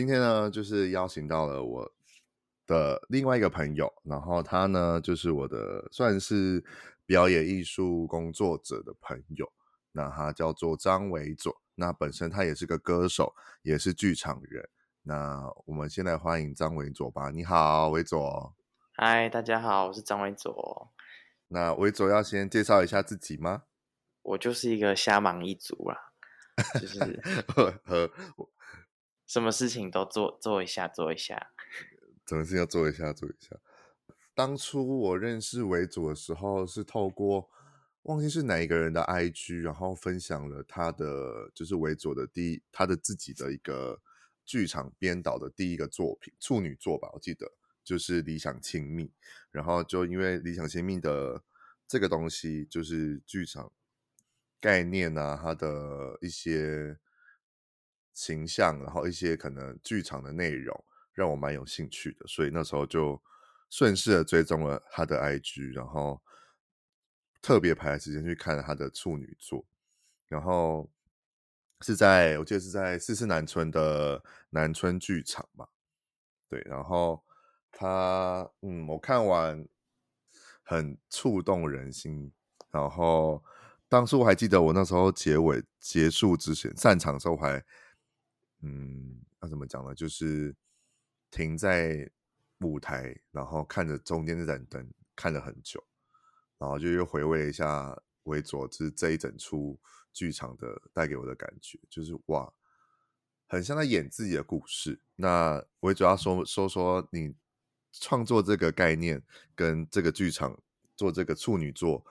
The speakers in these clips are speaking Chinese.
今天呢，就是邀请到了我的另外一个朋友，然后他呢，就是我的算是表演艺术工作者的朋友，那他叫做张维佐，那本身他也是个歌手，也是剧场人。那我们先来欢迎张维佐吧。你好，维佐。嗨，大家好，我是张维佐。那维佐要先介绍一下自己吗？我就是一个瞎忙一族啦，就是 和。什么事情都做做一下，做一下。什么事要做一下，做一下。当初我认识维佐的时候，是透过忘记是哪一个人的 IG，然后分享了他的就是维佐的第，他的自己的一个剧场编导的第一个作品，处女作吧，我记得就是《理想亲密》。然后就因为《理想亲密》的这个东西，就是剧场概念啊，它的一些。形象，然后一些可能剧场的内容让我蛮有兴趣的，所以那时候就顺势的追踪了他的 IG，然后特别排时间去看他的处女作，然后是在我记得是在四四南村的南村剧场嘛，对，然后他嗯，我看完很触动人心，然后当初我还记得我那时候结尾结束之前散场的时候还。嗯，那怎么讲呢？就是停在舞台，然后看着中间那盏灯，看了很久，然后就又回味了一下维佐之这一整出剧场的带给我的感觉，就是哇，很像在演自己的故事。那维佐要说说说你创作这个概念跟这个剧场做这个处女作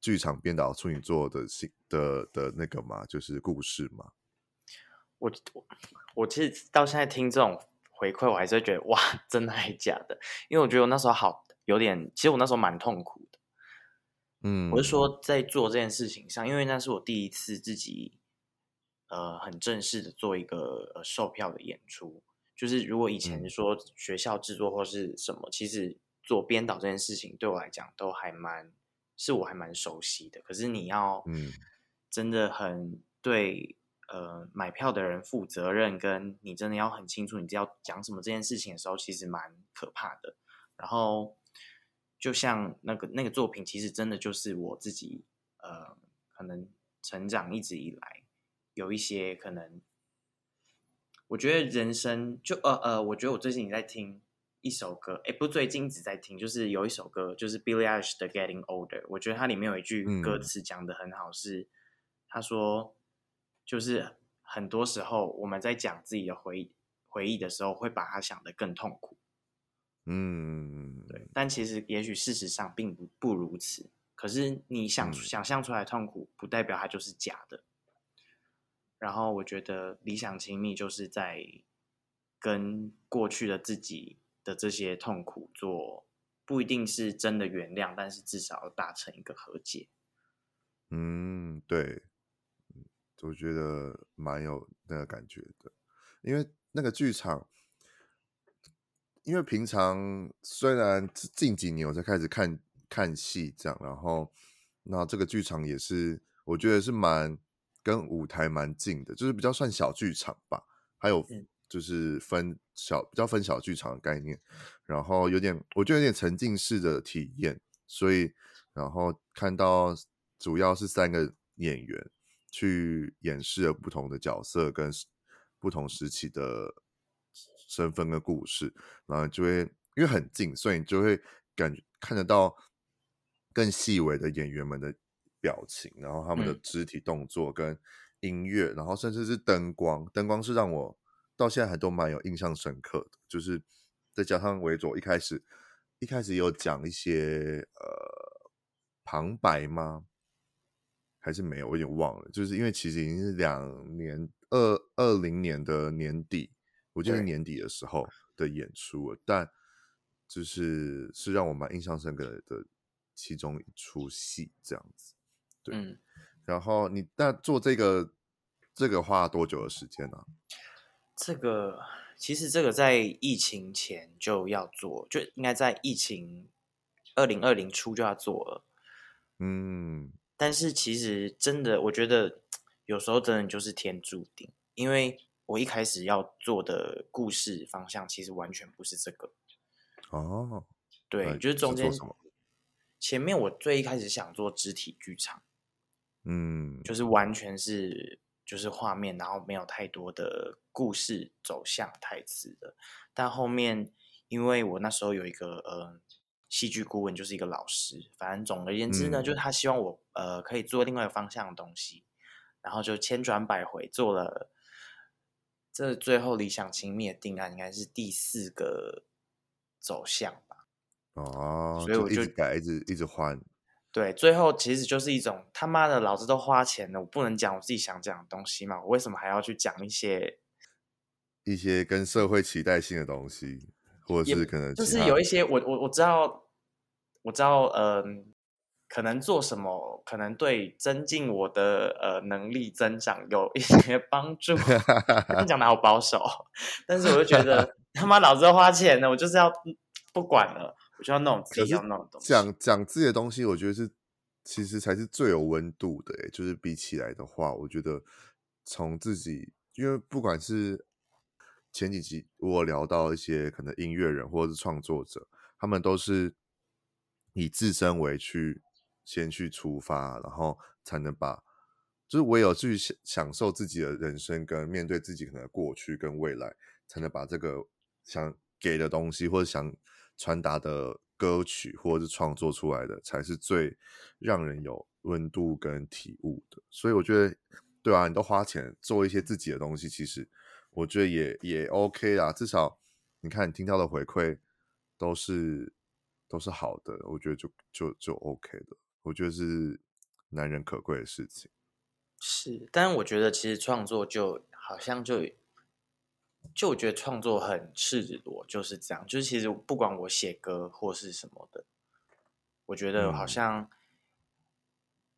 剧场编导处女作的的的那个嘛，就是故事嘛。我我我其实到现在听这种回馈，我还是会觉得哇，真的还假的？因为我觉得我那时候好有点，其实我那时候蛮痛苦的。嗯，我是说在做这件事情上，因为那是我第一次自己呃很正式的做一个呃售票的演出。就是如果以前说学校制作或是什么，嗯、其实做编导这件事情对我来讲都还蛮是我还蛮熟悉的。可是你要嗯真的很对。呃，买票的人负责任，跟你真的要很清楚你要讲什么这件事情的时候，其实蛮可怕的。然后，就像那个那个作品，其实真的就是我自己，呃，可能成长一直以来有一些可能，我觉得人生就呃呃，我觉得我最近也在听一首歌，哎，不最近一直在听，就是有一首歌，就是 Billie Eilish 的 Getting Older，我觉得它里面有一句歌词讲的很好，是他说。就是很多时候我们在讲自己的回忆回忆的时候，会把它想得更痛苦。嗯，对。但其实也许事实上并不不如此。可是你想、嗯、想象出来痛苦，不代表它就是假的。然后我觉得理想亲密就是在跟过去的自己的这些痛苦做，不一定是真的原谅，但是至少要达成一个和解。嗯，对。我觉得蛮有那个感觉的，因为那个剧场，因为平常虽然近几年我才开始看看戏这样，然后那这个剧场也是我觉得是蛮跟舞台蛮近的，就是比较算小剧场吧，还有就是分小比较分小剧场的概念，然后有点我觉得有点沉浸式的体验，所以然后看到主要是三个演员。去演示了不同的角色跟不同时期的身份跟故事，然后就会因为很近，所以你就会感觉看得到更细微的演员们的表情，然后他们的肢体动作跟音乐，嗯、然后甚至是灯光，灯光是让我到现在还都蛮有印象深刻的。就是再加上维佐一开始一开始有讲一些呃旁白吗？还是没有？我有点忘了。就是因为其实已经是两年二二零年的年底，我记得是年底的时候的演出了，但就是是让我蛮印象深刻的其中一出戏这样子。对，嗯、然后你那做这个这个花了多久的时间呢、啊？这个其实这个在疫情前就要做，就应该在疫情二零二零初就要做了。嗯，但是其实真的，我觉得有时候真的就是天注定，因为我一开始要做的故事方向其实完全不是这个。哦，对，就是中间前面我最一开始想做肢体剧场，嗯，就是完全是。就是画面，然后没有太多的故事走向台词的。但后面，因为我那时候有一个呃戏剧顾问，就是一个老师。反正总而言之呢，嗯、就是他希望我呃可以做另外一个方向的东西，然后就千转百回做了。这最后理想亲密的定案应该是第四个走向吧？哦，所以我就，就一直改，一直一直换。对，最后其实就是一种他妈的，老子都花钱了，我不能讲我自己想讲的东西嘛？我为什么还要去讲一些一些跟社会期待性的东西，或者是可能就是有一些我我我知道，我知道，嗯、呃，可能做什么可能对增进我的呃能力增长有一些帮助，讲的好保守，但是我就觉得 他妈老子要花钱了，我就是要不管了。我就要那种自己要那种东西，讲讲自己的东西，我觉得是其实才是最有温度的。哎，就是比起来的话，我觉得从自己，因为不管是前几集我聊到一些可能音乐人或者是创作者，他们都是以自身为去先去出发，然后才能把，就是唯有去享享受自己的人生，跟面对自己可能过去跟未来，才能把这个想给的东西或者想。传达的歌曲或者是创作出来的，才是最让人有温度跟体悟的。所以我觉得，对啊，你都花钱做一些自己的东西，其实我觉得也也 OK 啦。至少你看你听到的回馈都是都是好的，我觉得就就就 OK 的。我觉得是难人可贵的事情。是，但我觉得其实创作就好像就。就我觉得创作很赤裸，就是这样。就是其实不管我写歌或是什么的，我觉得好像，嗯、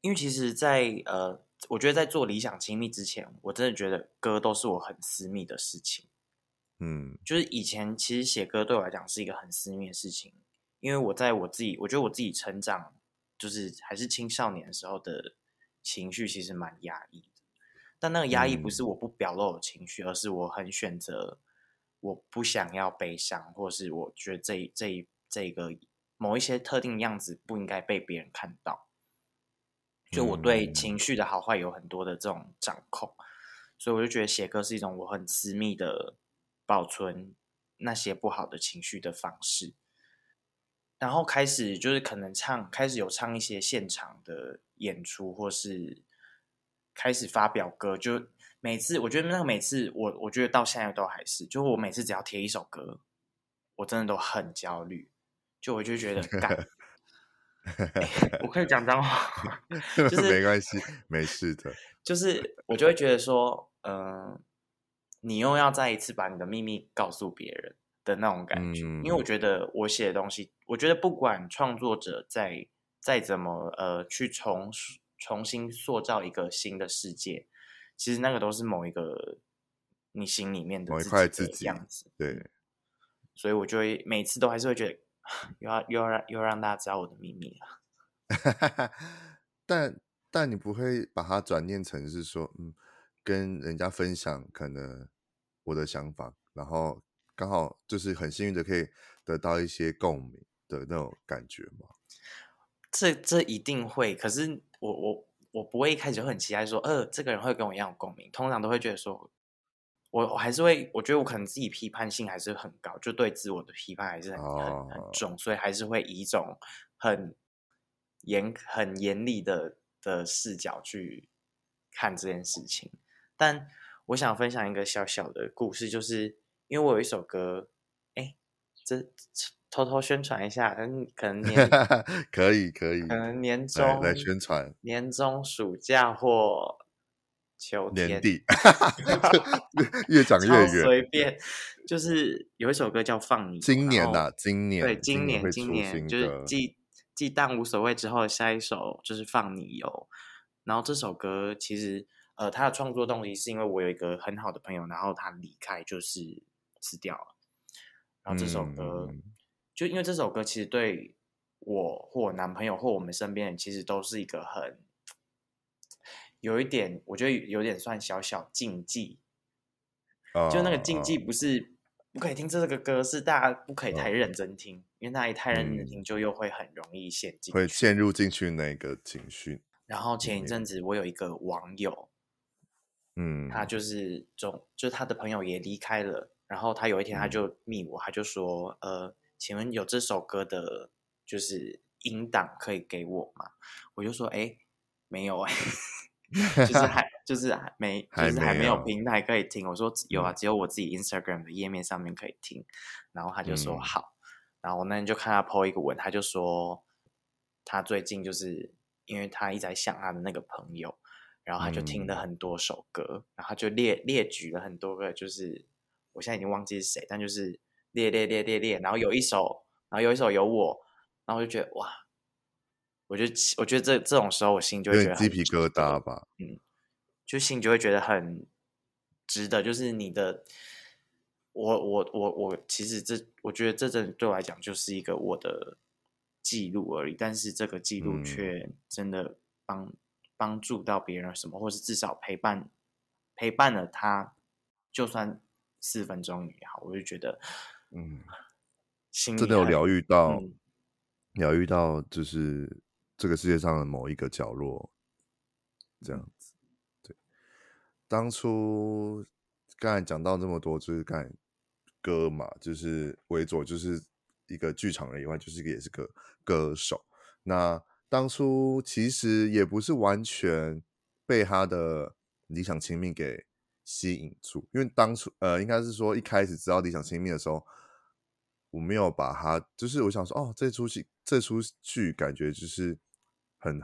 因为其实在，在呃，我觉得在做理想亲密之前，我真的觉得歌都是我很私密的事情。嗯，就是以前其实写歌对我来讲是一个很私密的事情，因为我在我自己，我觉得我自己成长，就是还是青少年的时候的情绪，其实蛮压抑的。但那个压抑不是我不表露的情绪，嗯、而是我很选择，我不想要悲伤，或是我觉得这这这个某一些特定样子不应该被别人看到。就我对情绪的好坏有很多的这种掌控，嗯、所以我就觉得写歌是一种我很私密的保存那些不好的情绪的方式。然后开始就是可能唱，开始有唱一些现场的演出，或是。开始发表歌，就每次我觉得那个每次我我觉得到现在都还是，就我每次只要贴一首歌，我真的都很焦虑，就我就觉得 干、欸，我可以讲脏话，就 是没关系，没事的，就是我就会觉得说，嗯、呃，你又要再一次把你的秘密告诉别人的那种感觉，嗯、因为我觉得我写的东西，我觉得不管创作者再再怎么呃去重重新塑造一个新的世界，其实那个都是某一个你心里面的某一块自己的样子。对，所以我就会每次都还是会觉得，又要又要让又要让大家知道我的秘密了。但但你不会把它转念成是说，嗯，跟人家分享可能我的想法，然后刚好就是很幸运的可以得到一些共鸣的那种感觉吗？这这一定会，可是我我我不会一开始就很期待说，呃，这个人会跟我一样有共鸣。通常都会觉得说，我我还是会，我觉得我可能自己批判性还是很高，就对自我的批判还是很、oh. 很很重，所以还是会以一种很严很严厉的的视角去看这件事情。但我想分享一个小小的故事，就是因为我有一首歌，哎，这。偷偷宣传一下，嗯，可能年可 以可以，可能年终来宣传，年终暑假或秋天年底，越讲越远，随便。就是有一首歌叫《放你》，今年呐，今年对，今年今年就是继继《荡无所谓》之后，下一首就是《放你游》。然后这首歌其实，呃，他的创作动力是因为我有一个很好的朋友，然后他离开就是死掉了。然后这首歌，嗯、就因为这首歌其实对我或我男朋友或我们身边人，其实都是一个很有一点，我觉得有点算小小禁忌。哦、就那个禁忌不是不可以听这个歌，是大家不可以太认真听，哦、因为那一太认真听，就又会很容易陷进，会陷入进去那个情绪。然后前一阵子我有一个网友，嗯，他就是总就他的朋友也离开了，然后他有一天他就密我，他就说，呃，请问有这首歌的，就是音档可以给我吗？我就说，哎，没有哎，就是还就是还没就是还没有平台可以听。我说有啊，只有我自己 Instagram 的页面上面可以听。然后他就说好，然后我那天就看他 po 一个文，他就说他最近就是。因为他一直在想他的那个朋友，然后他就听了很多首歌，嗯、然后他就列列举了很多个，就是我现在已经忘记是谁，但就是列列列列列，然后有一首，然后有一首有我，然后我就觉得哇，我就我觉得这这种时候我心就会觉得鸡皮疙瘩吧，嗯，就心就会觉得很值得，就是你的，我我我我其实这我觉得这阵对我来讲就是一个我的。记录而已，但是这个记录却真的帮、嗯、帮助到别人什么，或是至少陪伴陪伴了他，就算四分钟也好，我就觉得，嗯，心真的有疗愈到，嗯、疗愈到就是这个世界上的某一个角落，这样子。对，当初刚才讲到这么多，就是刚才歌嘛，就是维佐，就是。一个剧场人以外，就是一个也是个歌手。那当初其实也不是完全被他的理想亲密给吸引住，因为当初呃，应该是说一开始知道理想亲密的时候，我没有把他，就是我想说，哦，这出戏这出剧感觉就是很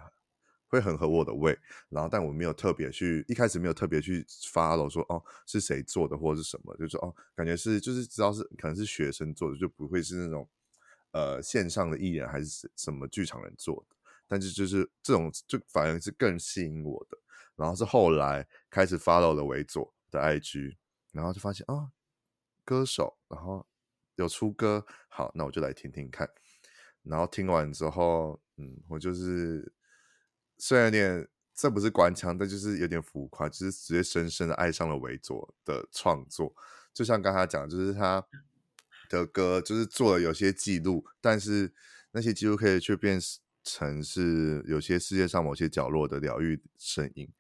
会很合我的胃，然后但我没有特别去一开始没有特别去 follow 说哦是谁做的或者是什么，就是说哦感觉是就是知道是可能是学生做的，就不会是那种呃线上的艺人还是什么剧场人做的，但是就是这种就反而是更吸引我的，然后是后来开始 follow 了维佐的 IG，然后就发现啊、歌手，然后有出歌，好，那我就来听听看，然后听完之后，嗯，我就是。虽然有点，这不是官腔，但就是有点浮夸，就是直接深深的爱上了维佐的创作。就像刚才讲，就是他的歌，就是做了有些记录，但是那些记录可以却变成是有些世界上某些角落的疗愈声音。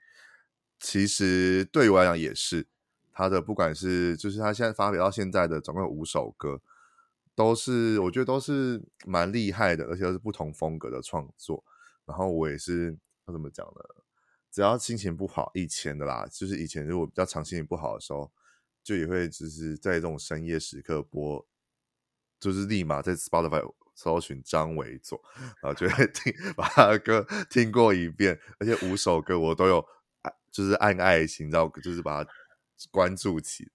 其实对于我来讲也是，他的不管是就是他现在发表到现在的总共有五首歌，都是我觉得都是蛮厉害的，而且都是不同风格的创作。然后我也是。怎么讲呢？只要心情不好，以前的啦，就是以前如果比较常心情不好的时候，就也会就是在这种深夜时刻播，就是立马在 Spotify 搜寻张维佐，然后就会听把他的歌听过一遍，而且五首歌我都有，就是按爱心，然后就是把它关注起，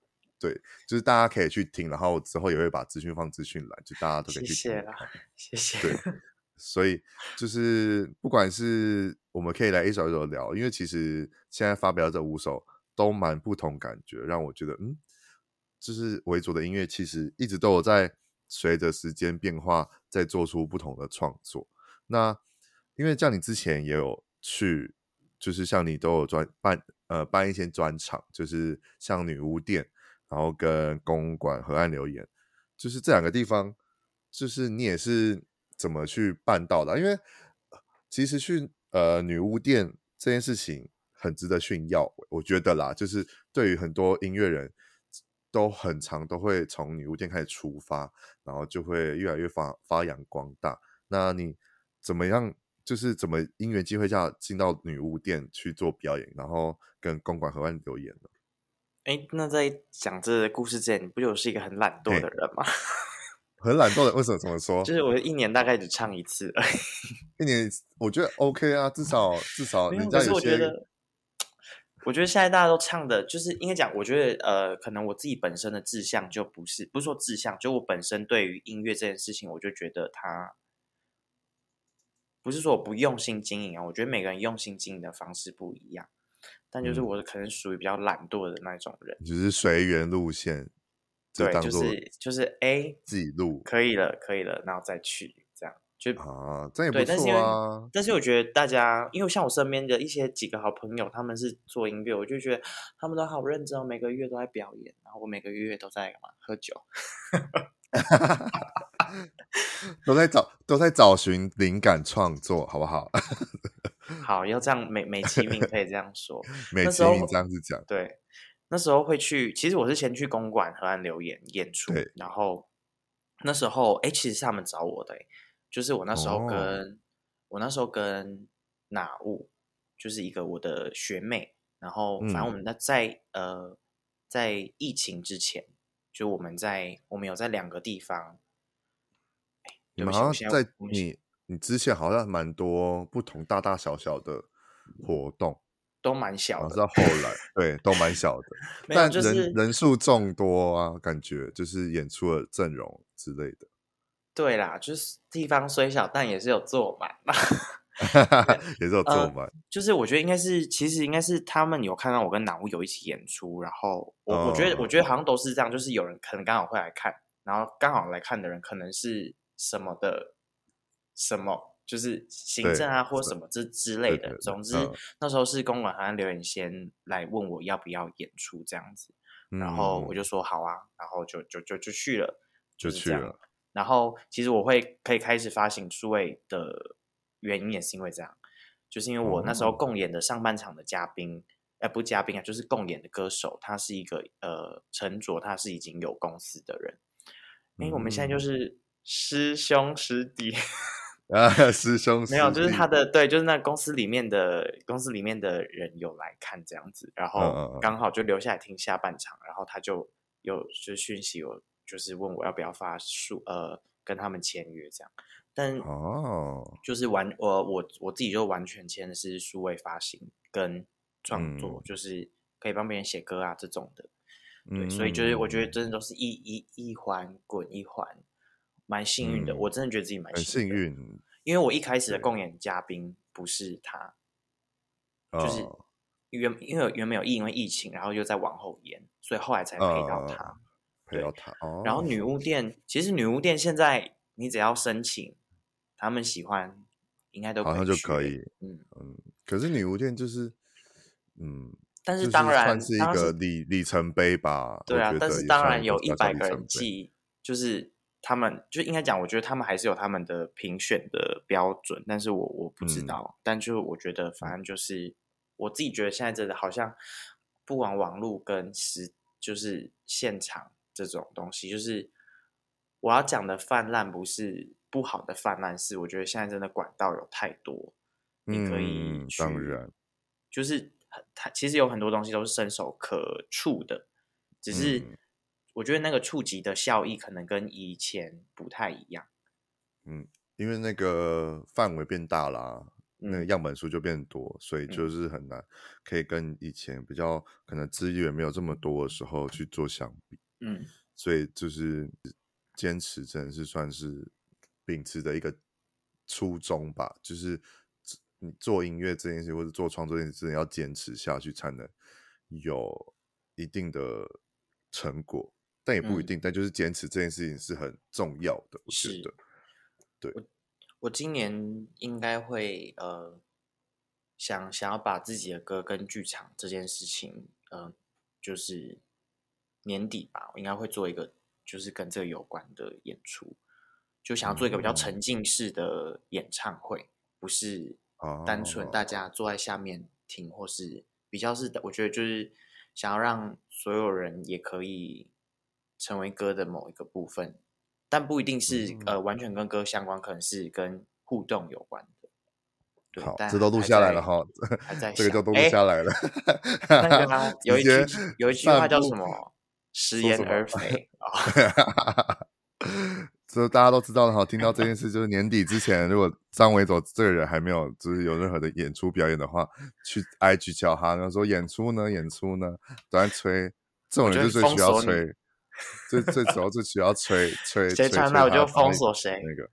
对，就是大家可以去听，然后之后也会把资讯放资讯栏，就大家都可以去听。谢谢啦，谢谢。对。所以就是，不管是我们可以来一首一首聊，因为其实现在发表这五首都蛮不同感觉，让我觉得，嗯，就是维佐的音乐其实一直都有在随着时间变化，在做出不同的创作。那因为像你之前也有去，就是像你都有专办呃办一些专场，就是像女巫店，然后跟公馆河岸留言，就是这两个地方，就是你也是。怎么去办到的？因为其实去呃女巫店这件事情很值得炫耀，我觉得啦，就是对于很多音乐人都很常都会从女巫店开始出发，然后就会越来越发发扬光大。那你怎么样？就是怎么因缘机会下进到女巫店去做表演，然后跟公馆河岸留言呢？哎，那在讲这个故事之前，你不就是一个很懒惰的人吗？很懒惰的，为什么这么说？就是我一年大概只唱一次而已，一年我觉得 OK 啊，至少至少人家有些。我觉得，我觉得现在大家都唱的，就是应该讲，我觉得呃，可能我自己本身的志向就不是，不是说志向，就我本身对于音乐这件事情，我就觉得它不是说我不用心经营啊，我觉得每个人用心经营的方式不一样，但就是我可能属于比较懒惰的那种人，嗯、就是随缘路线。对，就是就是哎，自己录可以了，可以了，然后再去这样就啊，这也不错啊。但是我觉得大家，因为像我身边的一些几个好朋友，他们是做音乐，我就觉得他们都好认真哦，每个月都在表演，然后我每个月都在干嘛？喝酒，都在找都在找寻灵感创作，好不好？好，要这样美美其名可以这样说，美其名这样子讲，对。那时候会去，其实我是先去公馆河岸留言演出，然后那时候哎，其实是他们找我的，就是我那时候跟、哦、我那时候跟哪物，就是一个我的学妹，然后反正我们在在、嗯、呃在疫情之前，就我们在我们有在两个地方，你们好像在你你之前好像蛮多不同大大小小的活动。都蛮小的，直到后来，对，都蛮小的，但人、就是、人数众多啊，感觉就是演出的阵容之类的。对啦，就是地方虽小，但也是有坐满嘛，也是有坐满、呃。就是我觉得应该是，其实应该是他们有看到我跟南屋有一起演出，然后我、哦、我觉得我觉得好像都是这样，就是有人可能刚好会来看，然后刚好来看的人可能是什么的什么。就是行政啊，或什么之之类的。总之，那时候是公馆好像留言先来问我要不要演出这样子，嗯、然后我就说好啊，然后就就就就去了，就去了。然后其实我会可以开始发行数位的原因也是因为这样，就是因为我那时候共演的上半场的嘉宾，哎、嗯，不嘉宾啊，就是共演的歌手，他是一个呃陈卓，他是已经有公司的人。因为，我们现在就是师兄师弟。啊，师兄没有，就是他的对，就是那公司里面的公司里面的人有来看这样子，然后刚好就留下来听下半场，然后他就有就讯息我，就是问我要不要发书呃跟他们签约这样，但哦，就是完我我我自己就完全签的是数位发行跟创作，嗯、就是可以帮别人写歌啊这种的，对，嗯、所以就是我觉得真的都是一一一环滚一环。蛮幸运的、嗯，我真的觉得自己蛮幸运，因为我一开始的共演嘉宾不是他，就是原因为原本有因为疫情，然后又在往后延，所以后来才陪到他，哦、陪到他。然后女巫店，其实女巫店现在你只要申请，他们喜欢应该都可以好像就可以，嗯嗯。可是女巫店就是，嗯，但是当然是一个里里程碑吧，对啊，但是当然有一百个人记，就是。他们就应该讲，我觉得他们还是有他们的评选的标准，但是我我不知道。嗯、但就我觉得，反正就是我自己觉得，现在真的好像不管网络跟实，就是现场这种东西，就是我要讲的泛滥，不是不好的泛滥，是我觉得现在真的管道有太多，你可以去，当然，就是它其实有很多东西都是伸手可触的，只是。嗯我觉得那个触及的效益可能跟以前不太一样。嗯，因为那个范围变大啦，嗯、那个样本数就变多，所以就是很难可以跟以前比较可能资源没有这么多的时候去做相比。嗯，所以就是坚持真的是算是秉持的一个初衷吧，就是你做音乐这件事或者做创作这件事，真的要坚持下去才能有一定的成果。但也不一定，嗯、但就是坚持这件事情是很重要的，我觉得。对，我我今年应该会呃，想想要把自己的歌跟剧场这件事情，呃，就是年底吧，我应该会做一个就是跟这个有关的演出，就想要做一个比较沉浸式的演唱会，嗯、不是单纯大家坐在下面听，或是比较是，我觉得就是想要让所有人也可以。成为歌的某一个部分，但不一定是、嗯、呃完全跟歌相关，可能是跟互动有关的。对，好，这都录下来了哈，还在这个就都录下来了。欸、那个 有一句有一句话叫什么“食言而肥”，啊。这大家都知道，然后听到这件事，就是年底之前，如果张伟佐这个人还没有就是有任何的演出表演的话，去 IG 叫他，然后说演出呢，演出呢，都在催，这种人就最需要催，最最主要最需要催催催，谁传来我就封锁谁那个。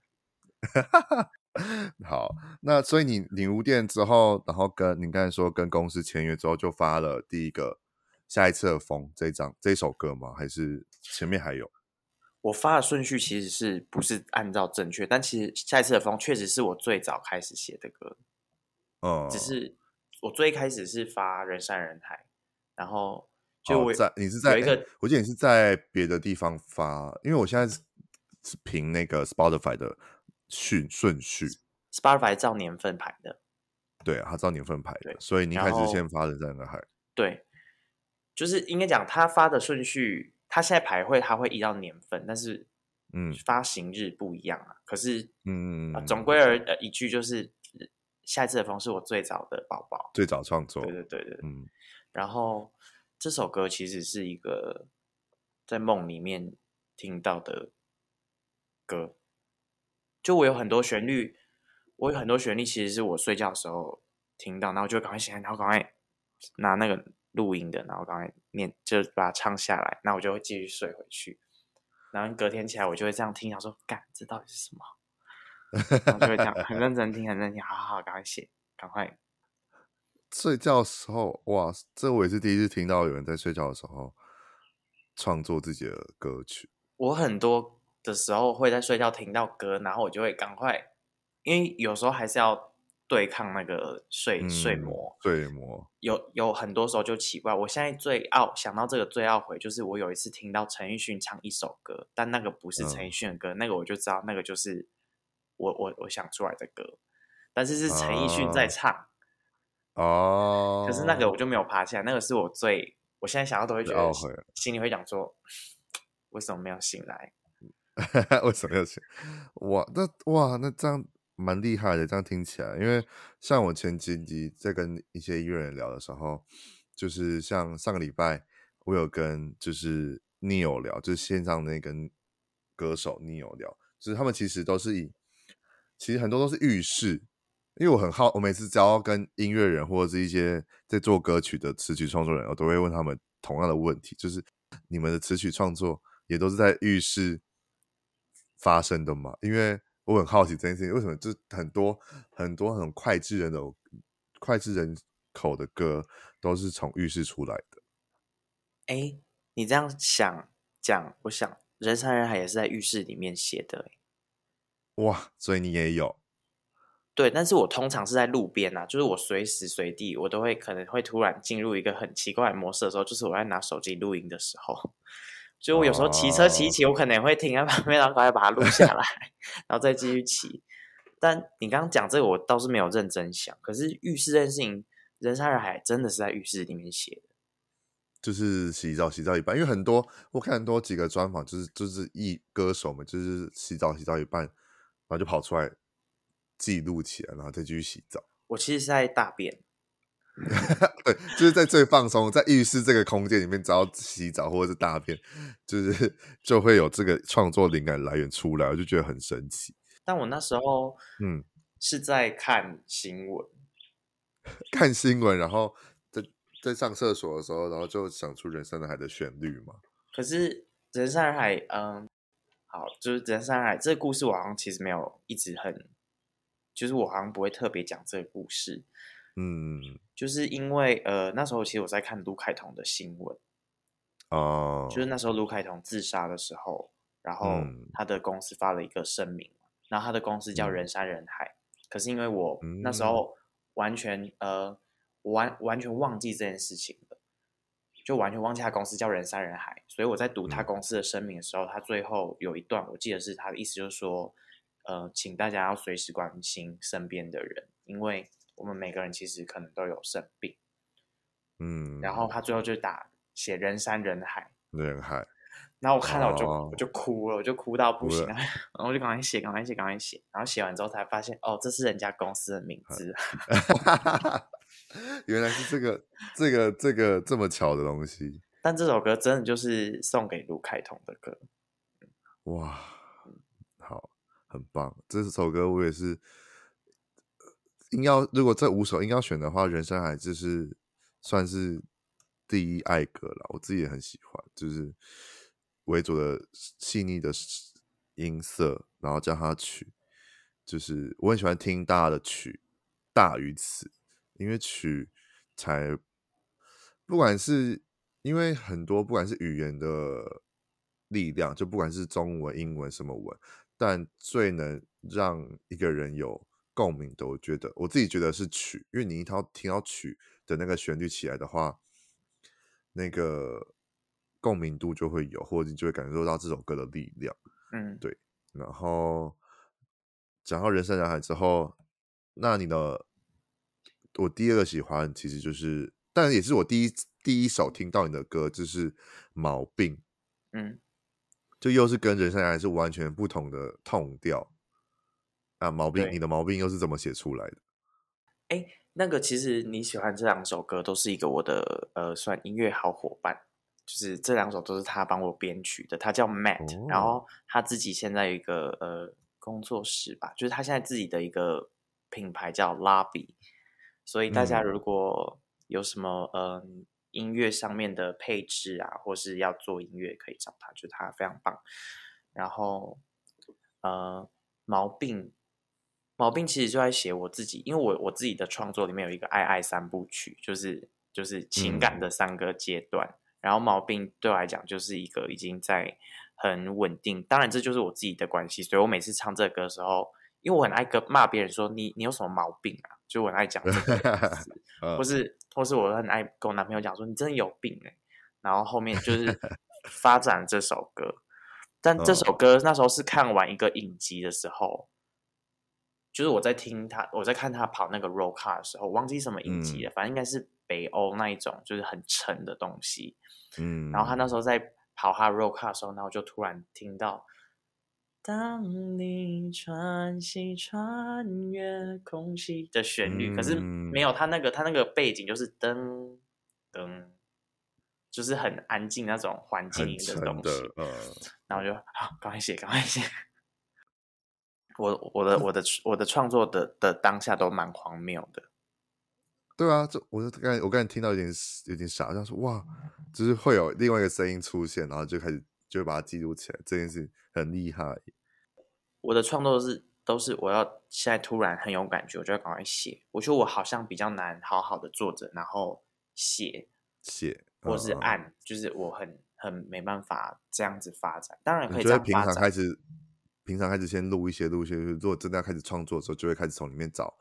好，那所以你领悟店之后，然后跟你刚才说跟公司签约之后，就发了第一个下一次的风这一张这一首歌吗？还是前面还有？我发的顺序其实是不是按照正确？但其实下一次的风确实是我最早开始写的歌。哦、嗯，只是我最开始是发人山人海，然后就我、哦、在你是在我记得你是在别的地方发，因为我现在是凭那个 Spotify 的顺顺序，Spotify 照年份排的，对啊，他照年份排的，所以你开始先发的在那海，对，就是应该讲他发的顺序。他现在排会，他会依照年份，但是，嗯，发行日不一样啊。嗯、可是，嗯、呃、总归而的一句就是，下一次的风是我最早的宝宝，最早创作，对对对对，嗯。然后这首歌其实是一个在梦里面听到的歌，就我有很多旋律，我有很多旋律，其实是我睡觉的时候听到，然后就赶快醒来，然后赶快拿那个。录音的，然后赶快念就把它唱下来，那我就会继续睡回去。然后隔天起来，我就会这样听，想说：“干，这到底是什么？” 然后就会这样很认真听，很认真听，好好好，赶快写，赶快。睡觉的时候，哇，这我也是第一次听到有人在睡觉的时候创作自己的歌曲。我很多的时候会在睡觉听到歌，然后我就会赶快，因为有时候还是要。对抗那个睡、嗯、睡魔，睡魔有有很多时候就奇怪。我现在最懊想到这个最懊悔，就是我有一次听到陈奕迅唱一首歌，但那个不是陈奕迅的歌，嗯、那个我就知道那个就是我我我想出来的歌，但是是陈奕迅在唱哦。可是那个我就没有爬起来，那个是我最我现在想到都会觉得心里会讲说，为什么没有醒来？为什么没有醒？哇，那哇那这样。蛮厉害的，这样听起来，因为像我前几集在跟一些音乐人聊的时候，就是像上个礼拜我有跟就是 Neil 聊，就是线上那个歌手 Neil 聊，就是他们其实都是以，其实很多都是浴室，因为我很好，我每次只要跟音乐人或者是一些在做歌曲的词曲创作人，我都会问他们同样的问题，就是你们的词曲创作也都是在浴室发生的吗？因为我很好奇这件事情，为什么就很多很多很脍炙人的脍炙人口的歌都是从浴室出来的？哎，你这样想讲，我想《人山人海》也是在浴室里面写的。哇，所以你也有？对，但是我通常是在路边啊，就是我随时随地我都会可能会突然进入一个很奇怪的模式的时候，就是我在拿手机录音的时候。就我有时候骑车骑一骑，我可能也会停在旁边，然后赶快把它录下来，然后再继续骑。但你刚刚讲这个，我倒是没有认真想。可是浴室这件事情，人山人海真的是在浴室里面写的，就是洗澡洗澡一半。因为很多我看很多几个专访，就是就是一歌手们，就是洗澡洗澡一半，然后就跑出来记录起来，然后再继续洗澡。我其实是在大便。对，就是在最放松，在浴室这个空间里面，只要洗澡或者是大便，就是 就会有这个创作灵感来源出来，我就觉得很神奇。但我那时候，嗯，是在看新闻，看新闻，然后在在上厕所的时候，然后就想出《人山人海》的旋律嘛。可是《人山人海》，嗯，好，就是《人山人海》这个故事，我好像其实没有一直很，就是我好像不会特别讲这个故事。嗯，就是因为呃那时候其实我在看卢凯彤的新闻。哦，就是那时候卢凯彤自杀的时候，然后他的公司发了一个声明，然后他的公司叫人山人海，可是因为我那时候完全呃完完全忘记这件事情了，就完全忘记他公司叫人山人海，所以我在读他公司的声明的时候，他最后有一段我记得是他的意思就是说，呃，请大家要随时关心身边的人，因为。我们每个人其实可能都有生病，嗯，然后他最后就打写人山人海，人海，然后我看到我就、哦、我就哭了，我就哭到不行，然后我就赶快写，赶快写，赶快写，然后写完之后才发现，哦，这是人家公司的名字，原来是这个这个这个这么巧的东西。但这首歌真的就是送给卢凯彤的歌，哇，很棒。这首歌我也是，硬要如果这五首硬要选的话，《人生海》就是算是第一爱歌了。我自己也很喜欢，就是维佐的细腻的音色，然后叫他曲，就是我很喜欢听大家的曲大于词，因为曲才不管是因为很多不管是语言的力量，就不管是中文、英文什么文，但最能让一个人有共鸣的，我觉得我自己觉得是曲，因为你一套听到曲的那个旋律起来的话，那个共鸣度就会有，或者你就会感受到这首歌的力量。嗯，对。然后讲到人山人海之后，那你的我第二个喜欢其实就是，但也是我第一第一首听到你的歌，就是毛病。嗯，就又是跟人生还是完全不同的 tone 调。啊，毛病，你的毛病又是怎么写出来的？哎，那个其实你喜欢这两首歌，都是一个我的呃，算音乐好伙伴。就是这两首都是他帮我编曲的，他叫 Matt，、哦、然后他自己现在有一个呃工作室吧，就是他现在自己的一个品牌叫 Lobby，所以大家如果有什么嗯、呃、音乐上面的配置啊，或是要做音乐，可以找他，就是他非常棒。然后呃毛病毛病其实就在写我自己，因为我我自己的创作里面有一个爱爱三部曲，就是就是情感的三个阶段。嗯然后毛病对我来讲就是一个已经在很稳定，当然这就是我自己的关系，所以我每次唱这个歌的时候，因为我很爱跟骂别人说你你有什么毛病啊，就我很爱讲这个，或是或是我很爱跟我男朋友讲说你真的有病哎、欸，然后后面就是 发展这首歌，但这首歌那时候是看完一个影集的时候，就是我在听他我在看他跑那个 roll car 的时候，我忘记什么影集了，反正应该是北欧那一种就是很沉的东西。嗯，然后他那时候在跑他 roll car 的时候，然后就突然听到，当你穿行穿越空气的旋律，嗯、可是没有他那个他那个背景就是噔噔，就是很安静那种环境的东西。嗯、然后我就好，赶快写，赶快写。我我的我的我的创作的的当下都蛮荒谬的。对啊，这我就刚才我刚才听到有点有点傻，这样说哇，就是会有另外一个声音出现，然后就开始就会把它记录起来，这件事很厉害。我的创作是都是我要现在突然很有感觉，我就要赶快写。我觉得我好像比较难好好的坐着，然后写写，或是按，嗯、就是我很很没办法这样子发展。当然可以这样发展。平常开始，平常开始先录一些录一些，如果真的要开始创作的时候，就会开始从里面找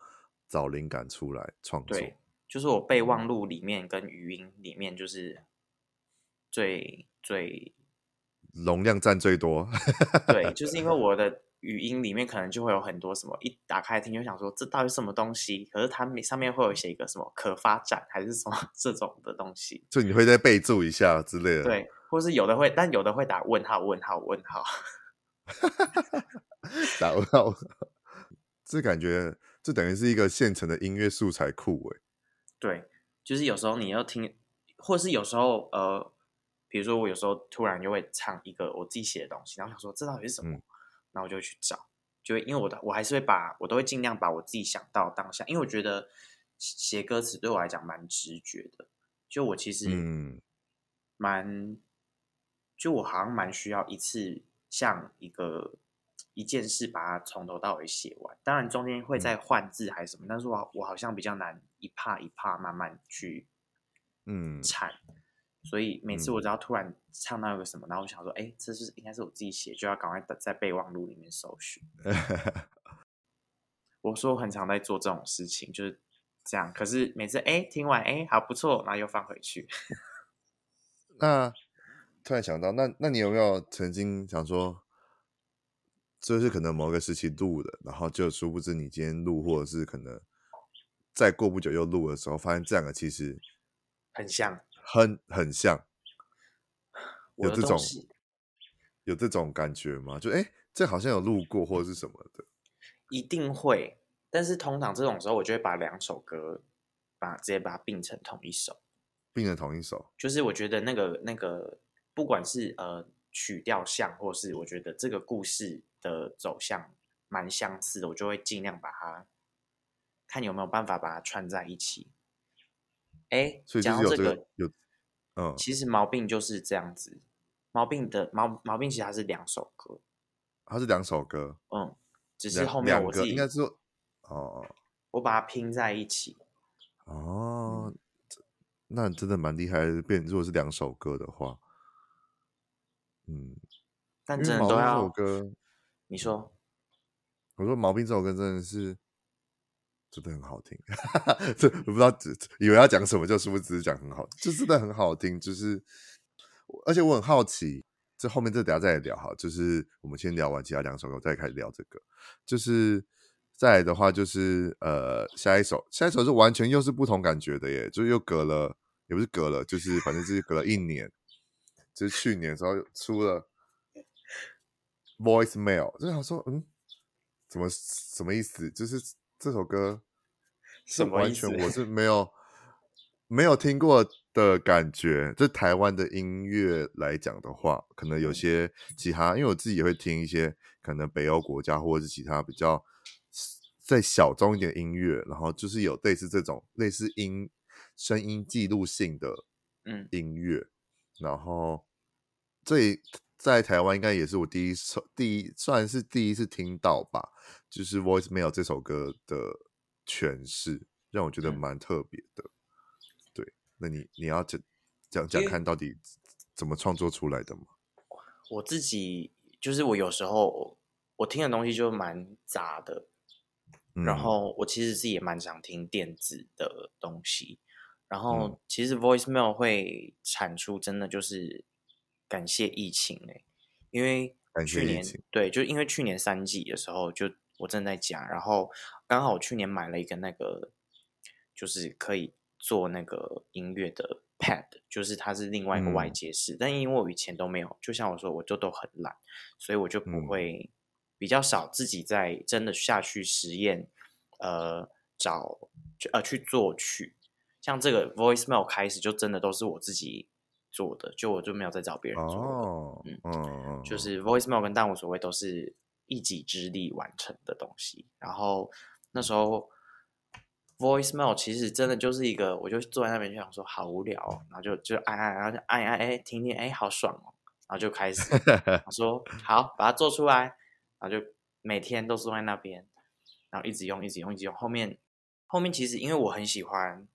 找灵感出来创作。对。就是我备忘录里面跟语音里面，就是最最容量占最多。对，就是因为我的语音里面可能就会有很多什么，一打开听就想说这到底什么东西？可是它上面会有写一个什么可发展还是什么 这种的东西，就你会再备注一下之类的。对，或是有的会，但有的会打问号问号问号，打问号，这感觉这等于是一个现成的音乐素材库哎。对，就是有时候你要听，或是有时候呃，比如说我有时候突然就会唱一个我自己写的东西，然后想说这到底是什么，嗯、然后我就去找，就会因为我的我还是会把我都会尽量把我自己想到当下，因为我觉得写歌词对我来讲蛮直觉的，就我其实蛮，嗯、就我好像蛮需要一次像一个。一件事把它从头到尾写完，当然中间会再换字还是什么，嗯、但是我我好像比较难一帕一帕慢慢去嗯。唱，所以每次我只要突然唱到一个什么，嗯、然后我想说，哎，这是应该是我自己写，就要赶快在备忘录里面搜寻。我说我很常在做这种事情，就是这样。可是每次哎听完哎好不错，然后又放回去。那突然想到，那那你有没有曾经想说？就是可能某个时期录的，然后就殊不知你今天录，或者是可能再过不久又录的时候，发现这两个其实很像，很很像，有这种有这种感觉吗？就哎，这好像有录过或者是什么的，一定会。但是通常这种时候，我就会把两首歌把直接把它并成同一首，并成同一首。就是我觉得那个那个，不管是呃曲调像，或是我觉得这个故事。的走向蛮相似的，我就会尽量把它看有没有办法把它串在一起。哎，讲到这个有，嗯，其实毛病就是这样子。毛病的毛毛病其实它是两首歌，它是两首歌，嗯，只是后面我自己应该是说，哦，我把它拼在一起。哦，嗯、那真的蛮厉害的。变如果是两首歌的话，嗯，但真的都要。这首歌，你说，我说毛病这首歌真的是真的很好听。这我不知道，以为要讲什么，就是不是只是讲很好，就真的很好听，就是。而且我很好奇，这后面这等下再来聊哈，就是我们先聊完其他两首歌，再开始聊这个。就是再来的话，就是呃，下一首，下一首是完全又是不同感觉的耶，就又隔了，也不是隔了，就是反正就是隔了一年，就是去年的时候出了 Voicemail，就想说，嗯，怎么什么意思？就是这首歌 是完全我是没有没有听过。的感觉，这台湾的音乐来讲的话，可能有些其他，因为我自己也会听一些可能北欧国家或者是其他比较再小众一点的音乐，然后就是有类似这种类似音声音记录性的嗯。音乐，嗯、然后这在台湾应该也是我第一首第一算是第一次听到吧，就是 Voicemail 这首歌的诠释，让我觉得蛮特别的。嗯那你你要讲讲讲看到底怎么创作出来的吗？我自己就是我有时候我听的东西就蛮杂的，嗯、然后我其实是也蛮想听电子的东西，然后其实 Voicemail 会产出真的就是感谢疫情哎、欸，因为去年对，就因为去年三季的时候就我正在讲，然后刚好我去年买了一个那个就是可以。做那个音乐的 pad，就是它是另外一个外接式，嗯、但因为我以前都没有，就像我说，我就都很懒，所以我就不会比较少自己在真的下去实验，呃，找呃去作曲，像这个 voicemail 开始就真的都是我自己做的，就我就没有再找别人做的，哦、嗯嗯，就是 voicemail 跟但无所谓都是一己之力完成的东西，然后那时候。Voicemail 其实真的就是一个，我就坐在那边就想说好无聊哦，然后就就按按，然后就按按哎听听哎好爽哦，然后就开始 他说好把它做出来，然后就每天都坐在那边，然后一直用一直用一直用。后面后面其实因为我很喜欢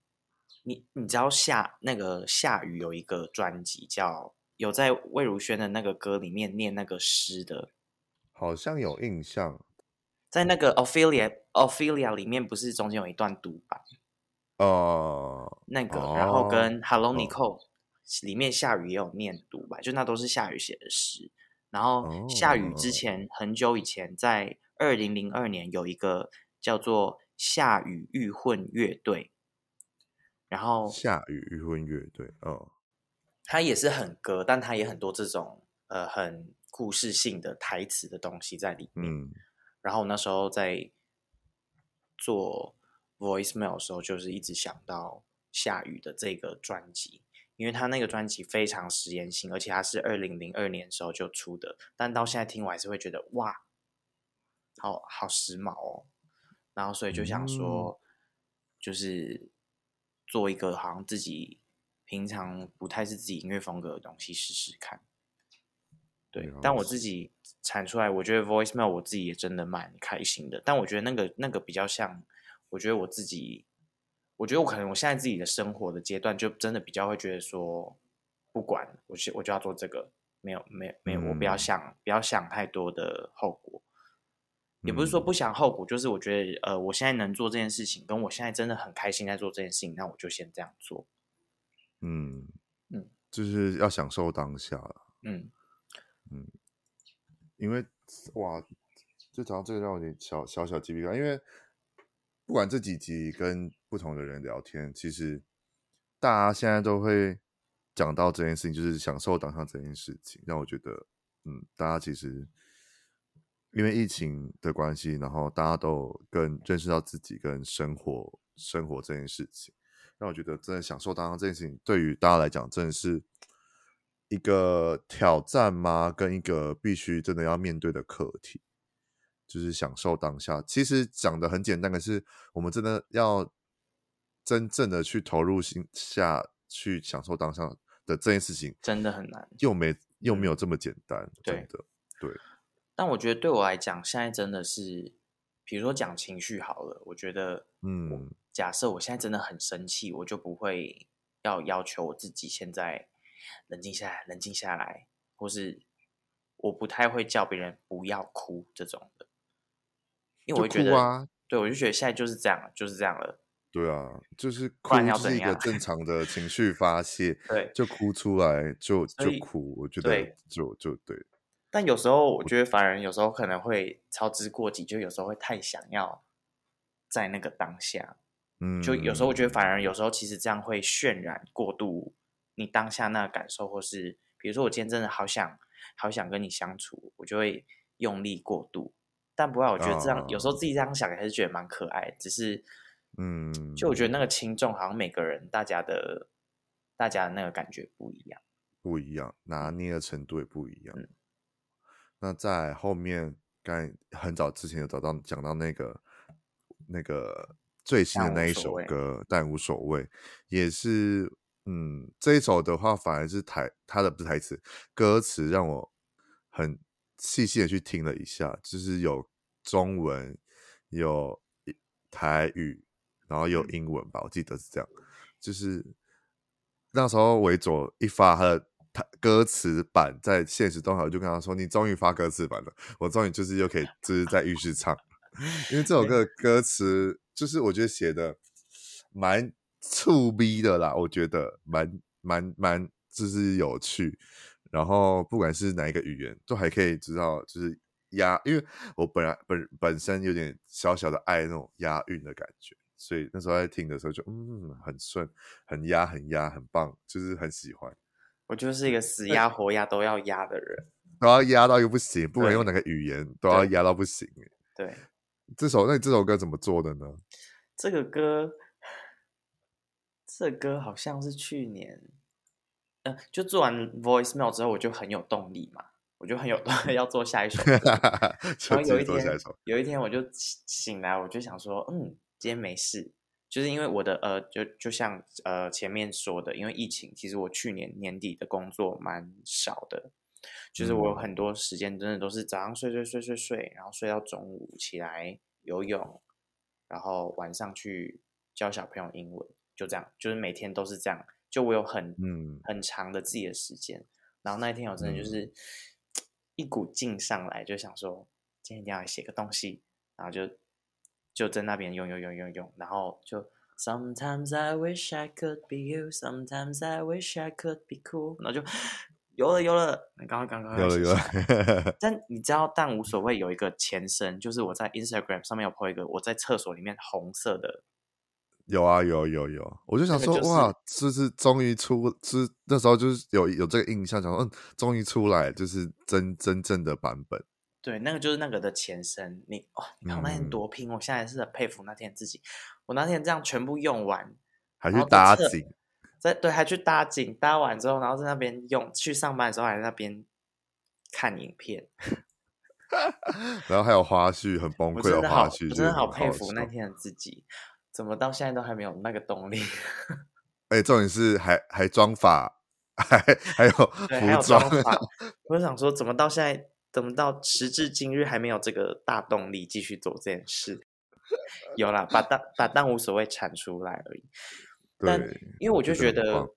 你，你知道夏那个夏雨有一个专辑叫有在魏如萱的那个歌里面念那个诗的，好像有印象。在那个 Ophelia Ophelia 里面，不是中间有一段独白哦，uh, 那个，然后跟 Hello Nicole、uh, 里面夏雨也有念独白，就那都是夏雨写的诗。然后夏雨之前很久以前，在二零零二年有一个叫做夏雨御混乐队，然后夏雨御混乐队，哦，他也是很歌，但他也很多这种呃很故事性的台词的东西在里面。嗯然后那时候在做 voicemail 的时候，就是一直想到夏雨的这个专辑，因为他那个专辑非常实验性，而且他是二零零二年的时候就出的，但到现在听我还是会觉得哇，好好时髦哦。然后所以就想说，就是做一个好像自己平常不太是自己音乐风格的东西试试看。对，但我自己产出来，我觉得 voicemail 我自己也真的蛮开心的。但我觉得那个那个比较像，我觉得我自己，我觉得我可能我现在自己的生活的阶段，就真的比较会觉得说，不管我我就要做这个，没有没有没有，我不要想、嗯、不要想太多的后果，也不是说不想后果，就是我觉得呃，我现在能做这件事情，跟我现在真的很开心在做这件事情，那我就先这样做。嗯嗯，就是要享受当下了。嗯。嗯，因为哇，就讲到这个让我有点小小小鸡皮疙瘩。因为不管这几集跟不同的人聊天，其实大家现在都会讲到这件事情，就是享受当下这件事情，让我觉得，嗯，大家其实因为疫情的关系，然后大家都更认识到自己跟生活生活这件事情，让我觉得真的享受当下这件事情，对于大家来讲，真的是。一个挑战吗？跟一个必须真的要面对的课题。就是享受当下。其实讲的很简单，可是我们真的要真正的去投入心下去享受当下的这件事情，真的很难，又没又没有这么简单，嗯、真的对。对，但我觉得对我来讲，现在真的是，比如说讲情绪好了，我觉得，嗯，假设我现在真的很生气，我就不会要要求我自己现在冷静下来，冷静下来，或是我不太会叫别人不要哭这种的，因为我会觉得，啊、对，我就觉得现在就是这样，就是这样了。对啊，就是哭是一个正常的情绪发泄，对，就哭出来就就哭，我觉得就就对。但有时候我觉得反而有时候可能会操之过急，就有时候会太想要在那个当下，嗯，就有时候我觉得。反而有时候其实这样会渲染过度你当下那个感受，或是比如说我今天真的好想好想跟你相处，我就会用力过度。但不过我觉得这样、哦、有时候自己这样想还是觉得蛮可爱，只是。嗯，就我觉得那个轻重好像每个人大家的大家的那个感觉不一样，不一样，拿捏的程度也不一样。嗯、那在后面，刚很早之前有找到讲到那个那个最新的那一首歌，但无所谓，也是嗯，这一首的话反而是台他的不是台词，歌词让我很细细的去听了一下，就是有中文，有台语。然后有英文吧，我记得是这样，就是那时候维佐一发他的他歌词版在现实动态，我就跟他说：“你终于发歌词版了，我终于就是又可以就是在浴室唱，因为这首歌的歌词就是我觉得写的蛮触逼的啦，我觉得蛮蛮蛮就是有趣，然后不管是哪一个语言都还可以知道就是押，因为我本来本本身有点小小的爱那种押韵的感觉。”所以那时候在听的时候就嗯，很顺，很押很押很棒，就是很喜欢。我就是一个死压活压都要压的人，都要压到又不行，不管用哪个语言都要压到不行。对，这首那你这首歌怎么做的呢？这个歌，这歌好像是去年，呃，就做完 Voicemail 之后，我就很有动力嘛，我就很有动力 要做下一首歌。然后有一天，有一天我就醒来，我就想说，嗯。今天没事，就是因为我的呃，就就像呃前面说的，因为疫情，其实我去年年底的工作蛮少的，就是我有很多时间真的都是早上睡睡睡睡睡，然后睡到中午起来游泳，然后晚上去教小朋友英文，就这样，就是每天都是这样，就我有很嗯很长的自己的时间，然后那一天我真的就是一股劲上来，就想说今天一定要来写个东西，然后就。就在那边用用用用用，然后就 Sometimes I wish I could be you, sometimes I wish I could be cool，然后就有了有了，刚刚刚刚有了有了。但你知道，但无所谓，有一个前身，就是我在 Instagram 上面有 po 一个我在厕所里面红色的。有啊有有有，我就想说、就是、哇，就是终于出，是那时候就是有有这个印象，想说嗯，终于出来，就是真真正的版本。对，那个就是那个的前身。你哦，你看我那天多拼，嗯、我现在是很佩服那天自己。我那天这样全部用完，还去搭景，在对，还去搭景，搭完之后，然后在那边用。去上班的时候还在那边看影片，然后还有花絮，很崩溃的花絮。我真的好佩服那天的自己，怎么到现在都还没有那个动力？哎，重点是还还妆法，还还有 服装。我就想说，怎么到现在？怎么到时至今日还没有这个大动力继续做这件事？有啦，把当把当无所谓产出来而已。但因为我就觉得，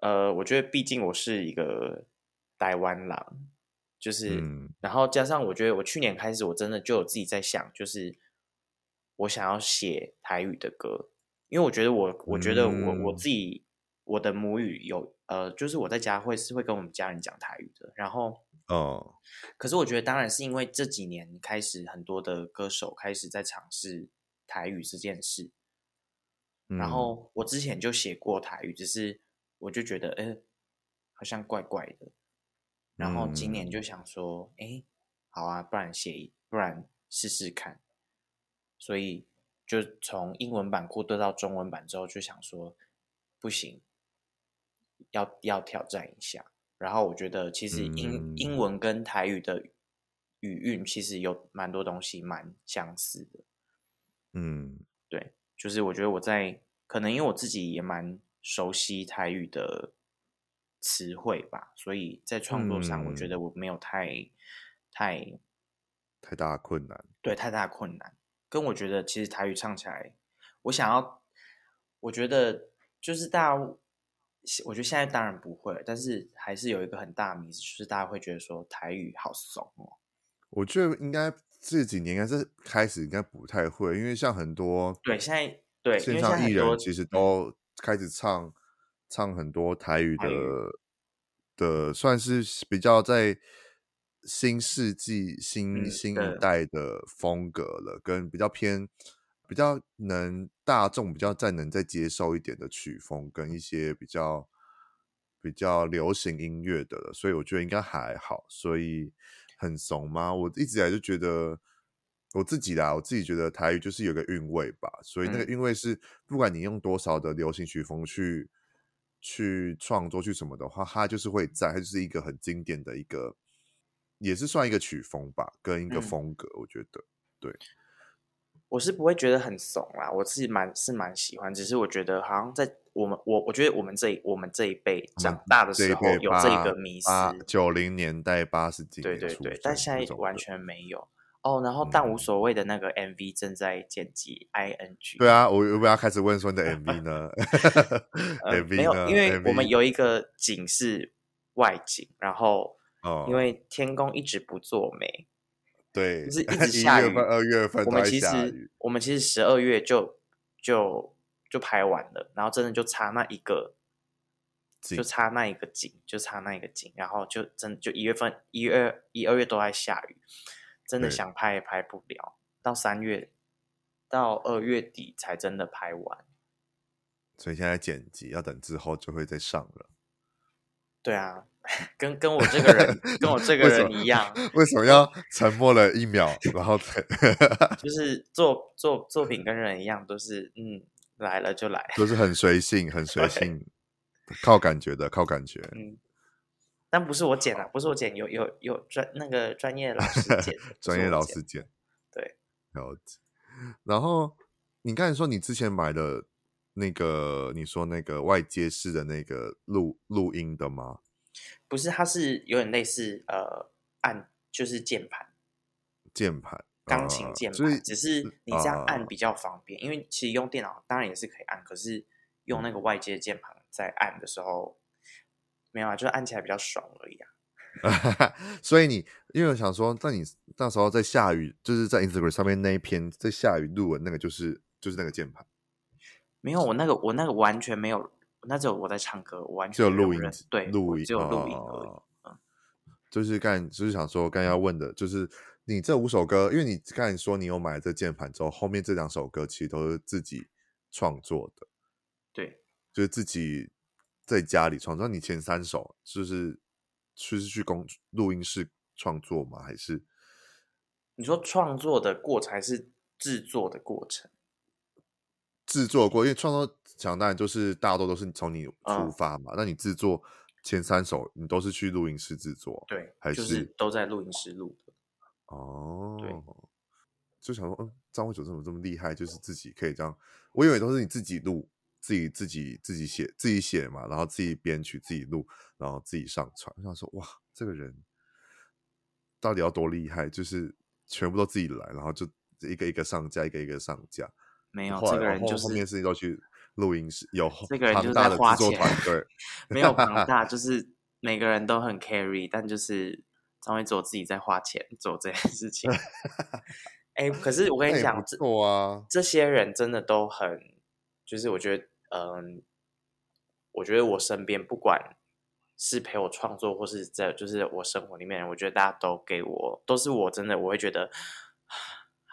呃，我觉得毕竟我是一个台湾狼，就是，嗯、然后加上我觉得我去年开始我真的就有自己在想，就是我想要写台语的歌，因为我觉得我我觉得我、嗯、我自己我的母语有呃，就是我在家会是会跟我们家人讲台语的，然后。哦，可是我觉得，当然是因为这几年开始，很多的歌手开始在尝试台语这件事。嗯、然后我之前就写过台语，只是我就觉得，哎，好像怪怪的。然后今年就想说，哎、嗯，好啊，不然写，不然试试看。所以就从英文版过渡到中文版之后，就想说，不行，要要挑战一下。然后我觉得，其实英、嗯、英文跟台语的语韵其实有蛮多东西蛮相似的。嗯，对，就是我觉得我在可能因为我自己也蛮熟悉台语的词汇吧，所以在创作上我觉得我没有太、嗯、太太大困难。对，太大困难。跟我觉得其实台语唱起来，我想要，我觉得就是大家，我觉得现在当然不会，但是还是有一个很大的迷思，就是大家会觉得说台语好怂哦。我觉得应该这几年应该是开始应该不太会，因为像很多对现在对线上艺人其实都开始唱唱很多台语的语的，算是比较在新世纪新、嗯、新一代的风格了，跟比较偏比较能大众比较再能再接受一点的曲风，跟一些比较比较流行音乐的了，所以我觉得应该还好，所以。很怂吗？我一直以来就觉得我自己啦，我自己觉得台语就是有个韵味吧，所以那个韵味是不管你用多少的流行曲风去去创作去什么的话，它就是会在，它就是一个很经典的一个，也是算一个曲风吧，跟一个风格，我觉得对。我是不会觉得很怂啦，我自己蛮是蛮喜欢，只是我觉得好像在我们我我觉得我们这一我们这一辈长大的时候有这个迷思，九零年代八十几年对对对，但现在完全没有哦。然后但无所谓的那个 MV 正在剪辑，ing。对啊，我我要开始问说你的 MV 呢？呃、MV 呢没有，因为我们有一个景是外景，然后因为天公一直不作美。对，就是一直下雨。一月份、二月份，我们其实我们其实十二月就就就拍完了，然后真的就差那一个，就差那一个景，就差那一个景，然后就真就一月份、一月、一二月都在下雨，真的想拍也拍不了，到三月到二月底才真的拍完。所以现在剪辑要等之后就会再上了。对啊。跟跟我这个人，跟我这个人一样，为什么要沉默了一秒，然后才就是作作作品跟人一样，都是嗯来了就来，都是很随性，很随性，靠感觉的，靠感觉。嗯，但不是我剪啊，不是我剪，有有有专那个专业老师剪，专业老师剪，对，了解。然后你刚才说你之前买的那个，你说那个外接式的那个录录音的吗？不是，它是有点类似呃按，就是键盘，键盘，钢琴键盘，呃、只是你这样按比较方便，呃、因为其实用电脑当然也是可以按，可是用那个外接键盘在按的时候，没有啊，就是按起来比较爽而已啊。所以你因为我想说，那你那时候在下雨，就是在 Instagram 上面那一篇在下雨录的那个，就是就是那个键盘，没有，我那个我那个完全没有。那只有我在唱歌，我完全只有录音，对，录音，只有录音而已。哦、就是刚，就是想说，刚要问的，就是你这五首歌，因为你刚才说你有买这键盘之后，后面这两首歌其实都是自己创作的，对，就是自己在家里创作。你前三首就是就是去工录音室创作吗？还是你说创作的过程，还是制作的过程？制作过，因为创作强当然就是大多都是从你出发嘛。那、嗯、你制作前三首，你都是去录音室制作，对，还是，就是都在录音室录的？哦，对，就想说，嗯，张惠祖怎么这么厉害？就是自己可以这样，我以为都是你自己录，自己自己自己写，自己写嘛，然后自己编曲，自己录，然后自己上传。我想说，哇，这个人到底要多厉害？就是全部都自己来，然后就一个一个上架，一个一个上架。没有这个人就是后面事情都去录音室，有 这个人就是在花钱。对，没有庞 大，就是每个人都很 carry，但就是张惠祖自己在花钱做这件事情。哎，可是我跟你讲，这啊，这些人真的都很，就是我觉得，嗯，我觉得我身边不管是陪我创作，或是在就是我生活里面，我觉得大家都给我，都是我真的，我会觉得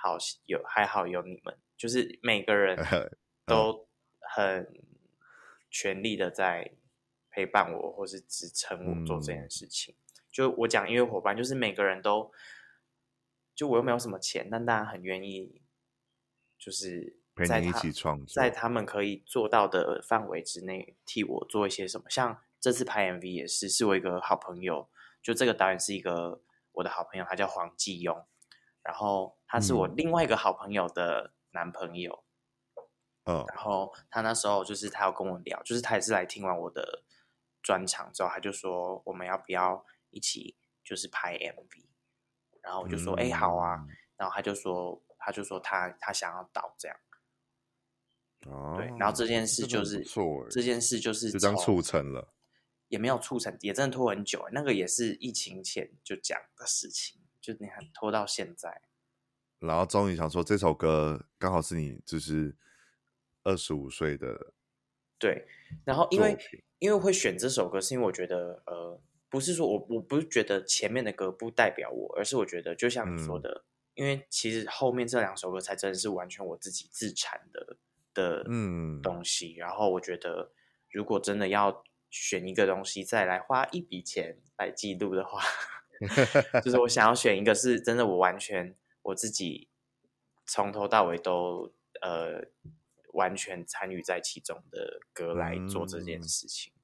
好有还好有你们。就是每个人 都很全力的在陪伴我，或是支撑我做这件事情。嗯、就我讲音乐伙伴，就是每个人都，就我又没有什么钱，但大家很愿意，就是在一起创作，在他们可以做到的范围之内替我做一些什么。像这次拍 MV 也是，是我一个好朋友，就这个导演是一个。我的好朋友，他叫黄继庸，然后他是我另外一个好朋友的男朋友。嗯，然后他那时候就是他要跟我聊，就是他也是来听完我的专场之后，他就说我们要不要一起就是拍 MV？然后我就说哎、嗯欸、好啊，然后他就说他就说他他想要导这样。哦，对，然后这件事就是这件事就是就这样促成了，也没有促成，也真的拖很久。那个也是疫情前就讲的事情，就你还拖到现在。然后终于想说这首歌刚好是你就是二十五岁的，对。然后因为因为会选这首歌，是因为我觉得呃，不是说我我不是觉得前面的歌不代表我，而是我觉得就像你说的，嗯、因为其实后面这两首歌才真的是完全我自己自产的。的嗯东西，嗯，然后我觉得，如果真的要选一个东西再来花一笔钱来记录的话，就是我想要选一个是真的我完全我自己从头到尾都呃完全参与在其中的歌来做这件事情。嗯，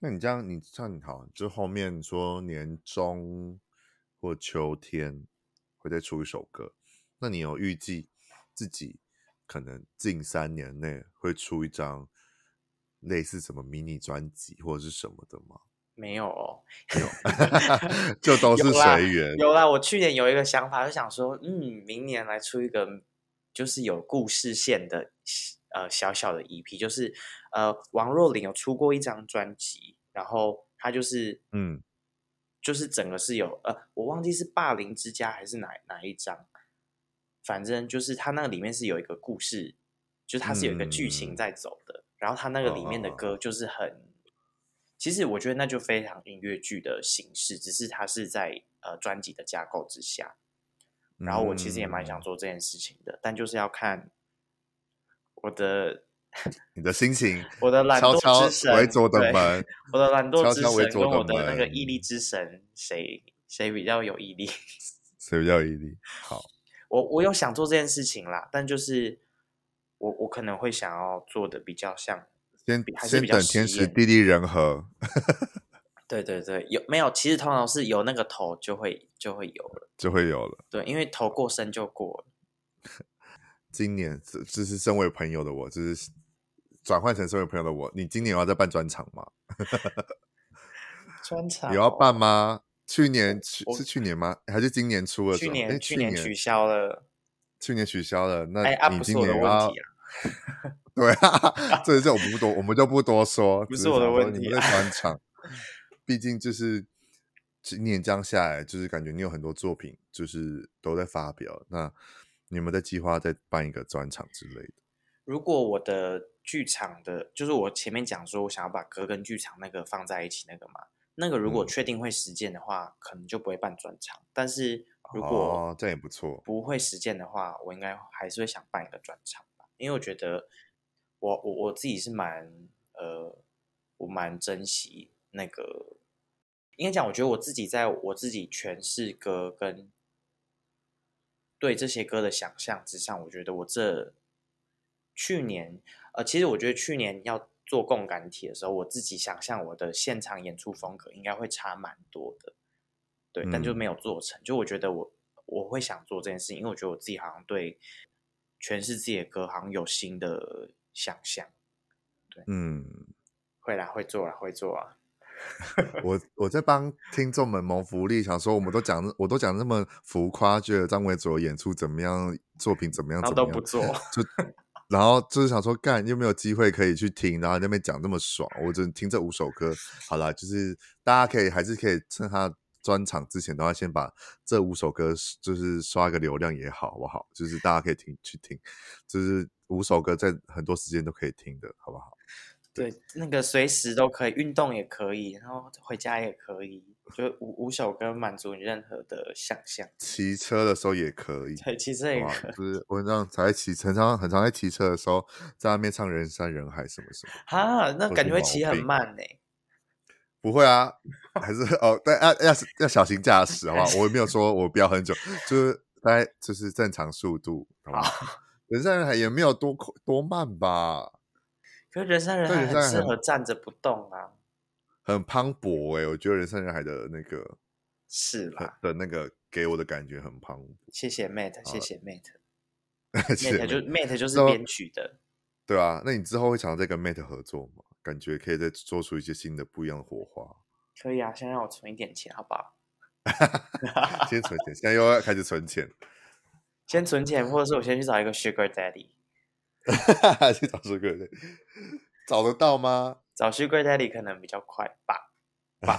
那你这样，你像好，就后面说年中或秋天会再出一首歌，那你有预计自己？可能近三年内会出一张类似什么迷你专辑或者是什么的吗？没有哦，就都是随缘。有啦，我去年有一个想法，就想说，嗯，明年来出一个就是有故事线的呃小小的 EP，就是呃王若琳有出过一张专辑，然后他就是嗯，就是整个是有呃我忘记是霸凌之家还是哪哪一张。反正就是它那个里面是有一个故事，就是它是有一个剧情在走的。嗯、然后它那个里面的歌就是很，哦、其实我觉得那就非常音乐剧的形式，只是它是在呃专辑的架构之下。然后我其实也蛮想做这件事情的，嗯、但就是要看我的 你的心情，我的懒惰之神，为左的门，我的懒惰之神跟我的那个毅力之神，谁谁比较有毅力？谁比较有毅力？好。我我有想做这件事情啦，但就是我我可能会想要做的比较像，先先等天时地利人和。对对对，有没有？其实通常是有那个头就会就会有了，就会有了。对，因为头过身就过了。今年这这是身为朋友的我，就是转换成身为朋友的我，你今年有要再办专场吗？专场有要办吗？去年去是去年吗？还是今年出了？去年去年取消了。去年取消了，那你今年要？对啊，这这我们不多，我们就不多说。不是我的问题。你们在专场，毕竟就是今年这样下来，就是感觉你有很多作品，就是都在发表。那你们在计划再办一个专场之类的？如果我的剧场的，就是我前面讲说我想要把歌跟剧场那个放在一起那个嘛。那个如果确定会实践的话，嗯，可能就不会办专场。但是如果哦，这也不错，不会实践的话，我应该还是会想办一个专场吧。因为我觉得我我我自己是蛮呃，我蛮珍惜那个。应该讲，我觉得我自己在我自己诠释歌跟对这些歌的想象之上，我觉得我这去年呃，其实我觉得去年要。做共感体的时候，我自己想象我的现场演出风格应该会差蛮多的，对，但就没有做成。嗯、就我觉得我我会想做这件事情，因为我觉得我自己好像对诠释自己的歌好像有新的想象，对，嗯，会啦，会做啦，会做啊。我我在帮听众们谋福利，想说我们都讲，我都讲那么浮夸，觉得张伟卓演出怎么样，作品怎么样，怎么样，都不做，就。然后就是想说，干又没有机会可以去听，然后那边讲这么爽，我只能听这五首歌。好啦，就是大家可以还是可以趁他专场之前，都要先把这五首歌就是刷个流量也好，好不好？就是大家可以听去听，就是五首歌在很多时间都可以听的，好不好？对，那个随时都可以，运动也可以，然后回家也可以。就五五首歌满足你任何的想象，骑车的时候也可以，对，骑车也可以。就是我常常在骑，常常很常在骑车的时候，在那边唱人山人海什么什么。哈，那感觉会骑很慢呢？不会啊，还是 哦，但要要要小心驾驶，好不好？我也没有说我飙很久，就是大概就是正常速度，好不好？人山人海也没有多多慢吧？可是人山人海很适合站着不动啊。很磅礴哎，我觉得人山人海的那个是啦的那个给我的感觉很磅礴。谢谢 Mate，谢谢 Mate，Mate 就 Mate 就是编曲的，对啊。那你之后会想要再跟 Mate 合作吗？感觉可以再做出一些新的不一样的火花。可以啊，先让我存一点钱，好不好？先存钱，现在又要开始存钱。先存钱，或者是我先去找一个 Sugar Daddy。去找 Sugar Daddy，找得到吗？找 Sugar Daddy 可能比较快吧。吧。